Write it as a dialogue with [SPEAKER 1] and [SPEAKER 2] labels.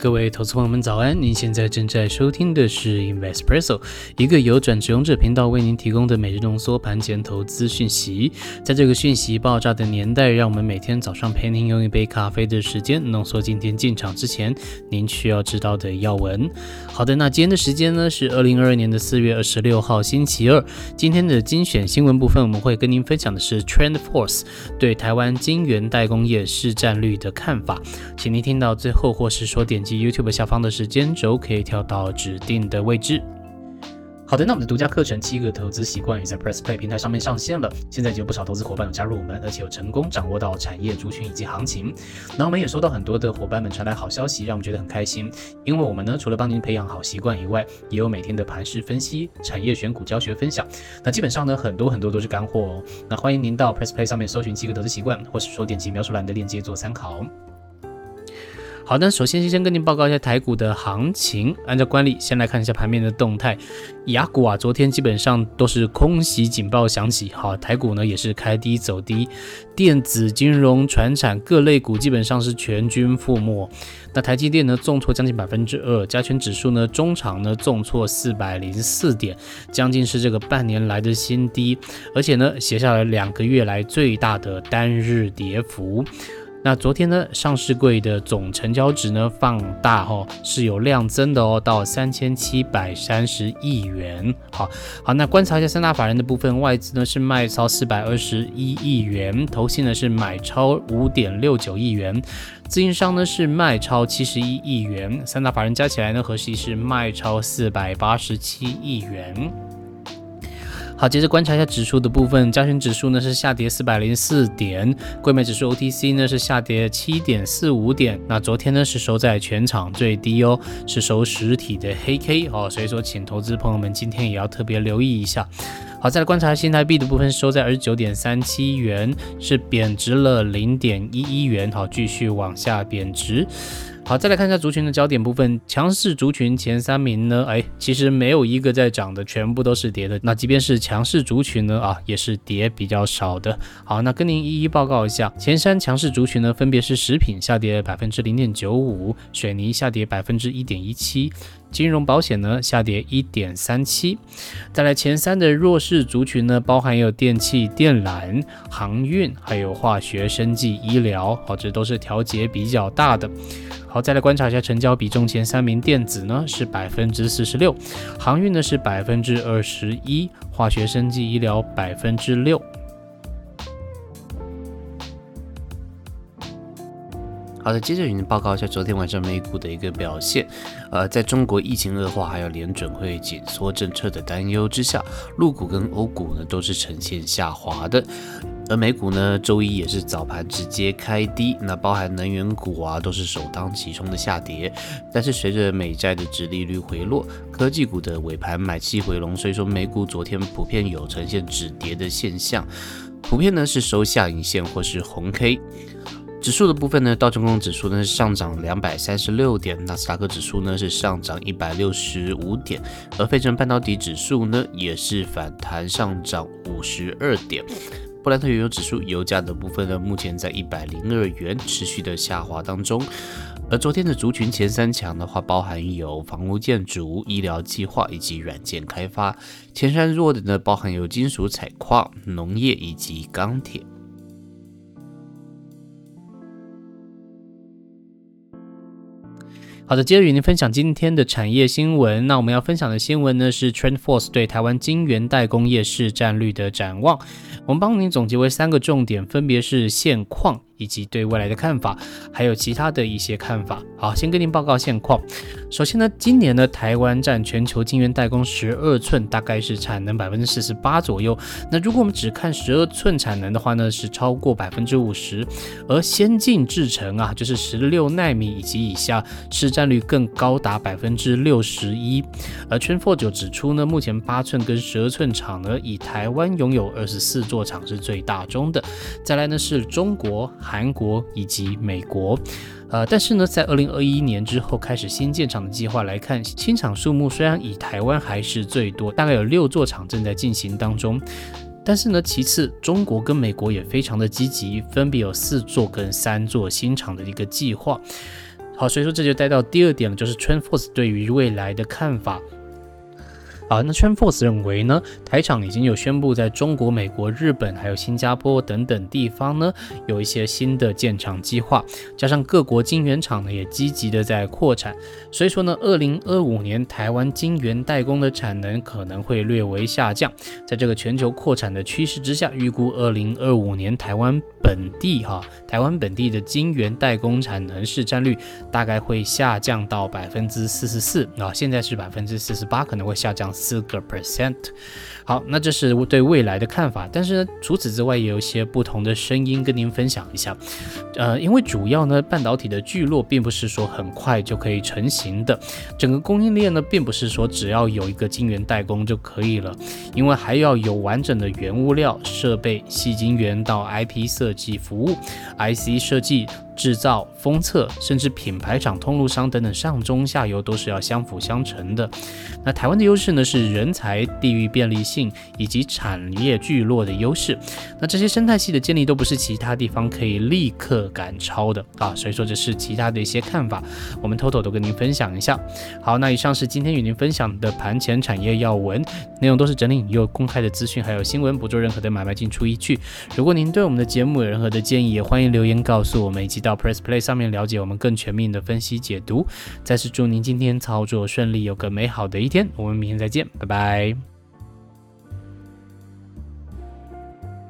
[SPEAKER 1] 各位投资朋友们早安！您现在正在收听的是 Investpresso，一个由转职勇者频道为您提供的每日浓缩盘前投资讯息。在这个讯息爆炸的年代，让我们每天早上陪您用一杯咖啡的时间，浓缩今天进场之前您需要知道的要闻。好的，那今天的时间呢是二零二二年的四月二十六号星期二。今天的精选新闻部分，我们会跟您分享的是 TrendForce 对台湾晶圆代工业市占率的看法，请您听到最后，或是说点击。YouTube 下方的时间轴可以跳到指定的位置。好的，那我们的独家课程《七个投资习惯》也在 Press Play 平台上面上线了。现在已经有不少投资伙伴有加入我们，而且有成功掌握到产业族群以及行情。那我们也收到很多的伙伴们传来好消息，让我们觉得很开心。因为我们呢，除了帮您培养好习惯以外，也有每天的盘势分析、产业选股教学分享。那基本上呢，很多很多都是干货哦。那欢迎您到 Press Play 上面搜寻《七个投资习惯》，或是说点击描述栏的链接做参考。好的，首先先跟您报告一下台股的行情。按照惯例，先来看一下盘面的动态。雅股啊，昨天基本上都是空袭警报响起，好，台股呢也是开低走低，电子、金融、船产各类股基本上是全军覆没。那台积电呢重挫将近百分之二，加权指数呢中场呢重挫四百零四点，将近是这个半年来的新低，而且呢写下了两个月来最大的单日跌幅。那昨天呢，上市柜的总成交值呢放大哈，是有量增的哦，到三千七百三十亿元。好好，那观察一下三大法人的部分，外资呢是卖超四百二十一亿元，投信呢是买超五点六九亿元，自营商呢是卖超七十一亿元，三大法人加起来呢，合计是卖超四百八十七亿元。好，接着观察一下指数的部分，加权指数呢是下跌四百零四点，柜买指数 OTC 呢是下跌七点四五点。那昨天呢是收在全场最低哦，是收实体的黑 K 哦，所以说请投资朋友们今天也要特别留意一下。好，再来观察新台币的部分，收在二十九点三七元，是贬值了零点一一元，好，继续往下贬值。好，再来看一下族群的焦点部分，强势族群前三名呢，哎，其实没有一个在涨的，全部都是跌的。那即便是强势族群呢，啊，也是跌比较少的。好，那跟您一一报告一下，前三强势族群呢，分别是食品下跌百分之零点九五，水泥下跌百分之一点一七。金融保险呢下跌一点三七，再来前三的弱势族群呢，包含有电器、电缆、航运，还有化学、生技、医疗，好，这都是调节比较大的。好，再来观察一下成交比重，前三名电子呢是百分之四十六，航运呢是百分之二十一，化学、生技、医疗百分之六。好的，接着与您报告一下昨天晚上美股的一个表现。呃，在中国疫情恶化，还有联准会紧缩政策的担忧之下，陆股跟欧股呢都是呈现下滑的。而美股呢，周一也是早盘直接开低，那包含能源股啊都是首当其冲的下跌。但是随着美债的殖利率回落，科技股的尾盘买气回笼，所以说美股昨天普遍有呈现止跌的现象，普遍呢是收下影线或是红 K。指数的部分呢，道琼工指数呢是上涨两百三十六点，纳斯达克指数呢是上涨一百六十五点，而费城半导体指数呢也是反弹上涨五十二点。布兰特原油指数油价的部分呢，目前在一百零二元，持续的下滑当中。而昨天的族群前三强的话，包含有房屋建筑、医疗计划以及软件开发；前三弱的呢，包含有金属采矿、农业以及钢铁。好的，接着与您分享今天的产业新闻。那我们要分享的新闻呢，是 TrendForce 对台湾晶圆代工业市占率的展望。我们帮您总结为三个重点，分别是现况。以及对未来的看法，还有其他的一些看法。好，先跟您报告现况。首先呢，今年呢，台湾占全球晶圆代工十二寸，大概是产能百分之四十八左右。那如果我们只看十二寸产能的话呢，是超过百分之五十。而先进制程啊，就是十六纳米以及以下，市占率更高达百分之六十一。而 t r e n f o r 就指出呢，目前八寸跟十二寸厂呢，以台湾拥有二十四座厂是最大宗的。再来呢，是中国。韩国以及美国，呃，但是呢，在二零二一年之后开始新建厂的计划来看，新厂数目虽然以台湾还是最多，大概有六座厂正在进行当中，但是呢，其次中国跟美国也非常的积极，分别有四座跟三座新厂的一个计划。好，所以说这就带到第二点了，就是 TrendForce 对于未来的看法。好，那 TrendForce 认为呢，台厂已经有宣布在中国、美国、日本还有新加坡等等地方呢，有一些新的建厂计划，加上各国晶圆厂呢也积极的在扩产，所以说呢，二零二五年台湾晶圆代工的产能可能会略微下降，在这个全球扩产的趋势之下，预估二零二五年台湾本地哈，台湾本地的晶圆代工产能市占率大概会下降到百分之四十四啊，现在是百分之四十八，可能会下降。四个 percent，好，那这是对未来的看法。但是呢，除此之外，也有一些不同的声音跟您分享一下。呃，因为主要呢，半导体的聚落并不是说很快就可以成型的，整个供应链呢，并不是说只要有一个晶圆代工就可以了，因为还要有完整的原物料、设备、细晶圆到 IP 设计服务、IC 设计。制造、封测，甚至品牌厂、通路商等等，上中下游都是要相辅相成的。那台湾的优势呢，是人才、地域便利性以及产业聚落的优势。那这些生态系的建立都不是其他地方可以立刻赶超的啊。所以说这是其他的一些看法，我们偷偷都跟您分享一下。好，那以上是今天与您分享的盘前产业要闻，内容都是整理有公开的资讯，还有新闻，不做任何的买卖进出依据。如果您对我们的节目有任何的建议，也欢迎留言告诉我们，一起到。到 Press Play 上面了解我们更全面的分析解读。再次祝您今天操作顺利，有个美好的一天。我们明天再见，拜拜。